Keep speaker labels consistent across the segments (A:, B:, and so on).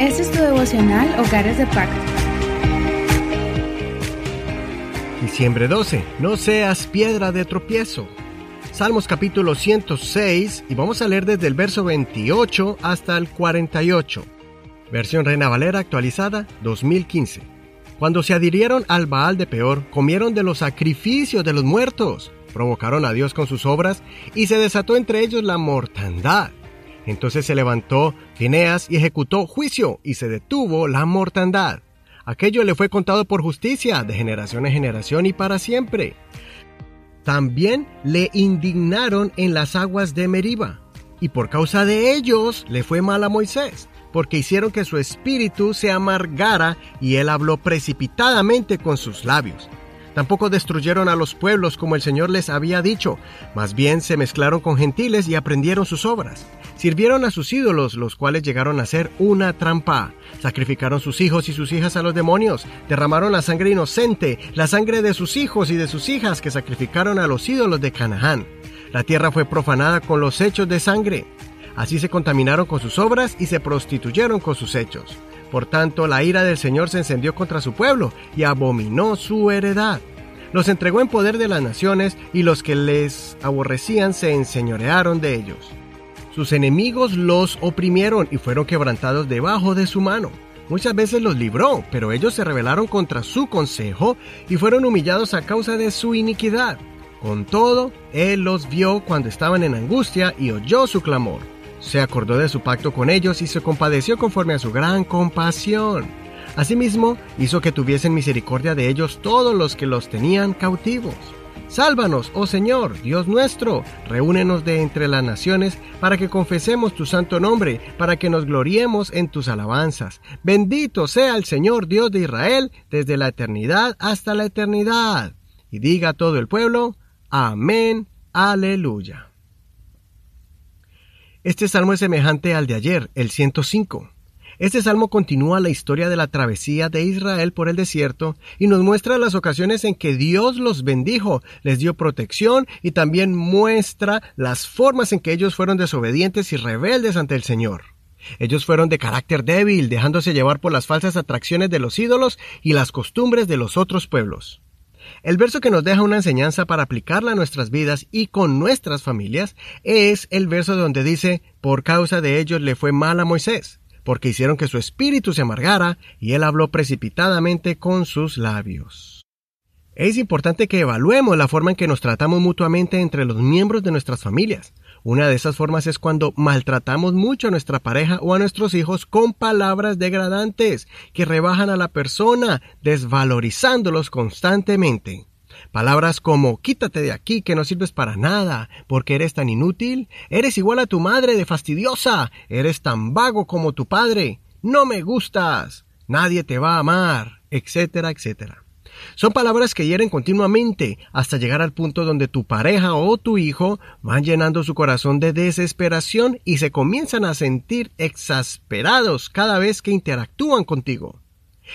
A: Este es tu devocional Hogares de Pacto.
B: Diciembre 12. No seas piedra de tropiezo. Salmos capítulo 106 y vamos a leer desde el verso 28 hasta el 48. Versión Reina Valera actualizada 2015. Cuando se adhirieron al Baal de Peor, comieron de los sacrificios de los muertos, provocaron a Dios con sus obras y se desató entre ellos la mortandad. Entonces se levantó Fineas y ejecutó juicio y se detuvo la mortandad. Aquello le fue contado por justicia de generación en generación y para siempre. También le indignaron en las aguas de Meriba, y por causa de ellos le fue mal a Moisés, porque hicieron que su espíritu se amargara y él habló precipitadamente con sus labios. Tampoco destruyeron a los pueblos como el Señor les había dicho, más bien se mezclaron con gentiles y aprendieron sus obras. Sirvieron a sus ídolos, los cuales llegaron a ser una trampa. Sacrificaron sus hijos y sus hijas a los demonios. Derramaron la sangre inocente, la sangre de sus hijos y de sus hijas que sacrificaron a los ídolos de Canaán. La tierra fue profanada con los hechos de sangre. Así se contaminaron con sus obras y se prostituyeron con sus hechos. Por tanto, la ira del Señor se encendió contra su pueblo y abominó su heredad. Los entregó en poder de las naciones y los que les aborrecían se enseñorearon de ellos. Sus enemigos los oprimieron y fueron quebrantados debajo de su mano. Muchas veces los libró, pero ellos se rebelaron contra su consejo y fueron humillados a causa de su iniquidad. Con todo, Él los vio cuando estaban en angustia y oyó su clamor. Se acordó de su pacto con ellos y se compadeció conforme a su gran compasión. Asimismo, hizo que tuviesen misericordia de ellos todos los que los tenían cautivos. Sálvanos, oh Señor, Dios nuestro, reúnenos de entre las naciones, para que confesemos tu santo nombre, para que nos gloriemos en tus alabanzas. Bendito sea el Señor Dios de Israel, desde la eternidad hasta la eternidad. Y diga todo el pueblo, Amén, aleluya. Este salmo es semejante al de ayer, el 105. Este salmo continúa la historia de la travesía de Israel por el desierto y nos muestra las ocasiones en que Dios los bendijo, les dio protección y también muestra las formas en que ellos fueron desobedientes y rebeldes ante el Señor. Ellos fueron de carácter débil, dejándose llevar por las falsas atracciones de los ídolos y las costumbres de los otros pueblos. El verso que nos deja una enseñanza para aplicarla a nuestras vidas y con nuestras familias es el verso donde dice, por causa de ellos le fue mal a Moisés porque hicieron que su espíritu se amargara y él habló precipitadamente con sus labios. Es importante que evaluemos la forma en que nos tratamos mutuamente entre los miembros de nuestras familias. Una de esas formas es cuando maltratamos mucho a nuestra pareja o a nuestros hijos con palabras degradantes que rebajan a la persona, desvalorizándolos constantemente. Palabras como quítate de aquí que no sirves para nada, porque eres tan inútil, eres igual a tu madre de fastidiosa, eres tan vago como tu padre, no me gustas, nadie te va a amar, etcétera, etcétera. Son palabras que hieren continuamente hasta llegar al punto donde tu pareja o tu hijo van llenando su corazón de desesperación y se comienzan a sentir exasperados cada vez que interactúan contigo.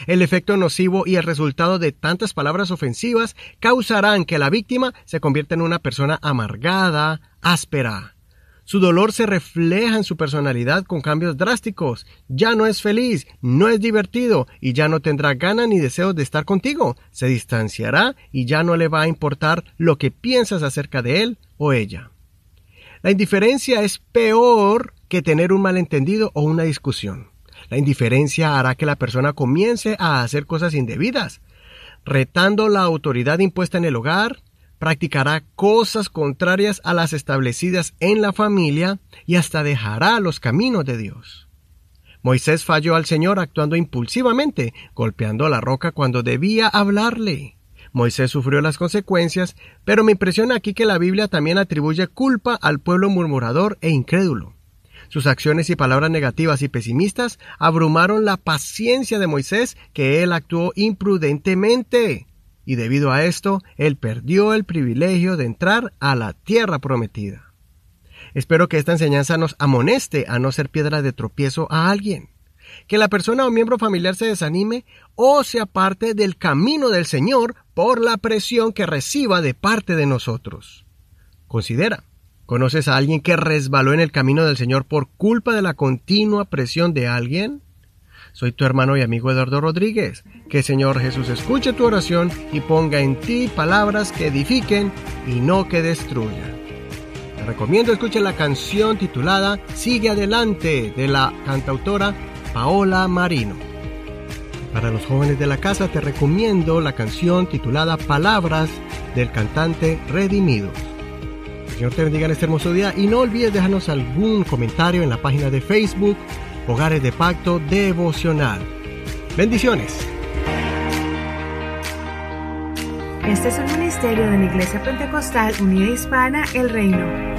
B: El efecto nocivo y el resultado de tantas palabras ofensivas causarán que la víctima se convierta en una persona amargada, áspera. Su dolor se refleja en su personalidad con cambios drásticos. Ya no es feliz, no es divertido y ya no tendrá ganas ni deseos de estar contigo. Se distanciará y ya no le va a importar lo que piensas acerca de él o ella. La indiferencia es peor que tener un malentendido o una discusión. La indiferencia hará que la persona comience a hacer cosas indebidas, retando la autoridad impuesta en el hogar, practicará cosas contrarias a las establecidas en la familia y hasta dejará los caminos de Dios. Moisés falló al Señor actuando impulsivamente, golpeando la roca cuando debía hablarle. Moisés sufrió las consecuencias, pero me impresiona aquí que la Biblia también atribuye culpa al pueblo murmurador e incrédulo. Sus acciones y palabras negativas y pesimistas abrumaron la paciencia de Moisés, que él actuó imprudentemente. Y debido a esto, él perdió el privilegio de entrar a la tierra prometida. Espero que esta enseñanza nos amoneste a no ser piedra de tropiezo a alguien. Que la persona o miembro familiar se desanime o se aparte del camino del Señor por la presión que reciba de parte de nosotros. Considera, ¿Conoces a alguien que resbaló en el camino del Señor por culpa de la continua presión de alguien? Soy tu hermano y amigo Eduardo Rodríguez. Que el Señor Jesús escuche tu oración y ponga en ti palabras que edifiquen y no que destruyan. Te recomiendo escuche la canción titulada Sigue adelante de la cantautora Paola Marino. Para los jóvenes de la casa te recomiendo la canción titulada Palabras del cantante Redimidos. Señor te bendiga en este hermoso día y no olvides dejarnos algún comentario en la página de Facebook Hogares de Pacto Devocional. Bendiciones.
A: Este es un ministerio de la Iglesia Pentecostal Unida Hispana El Reino.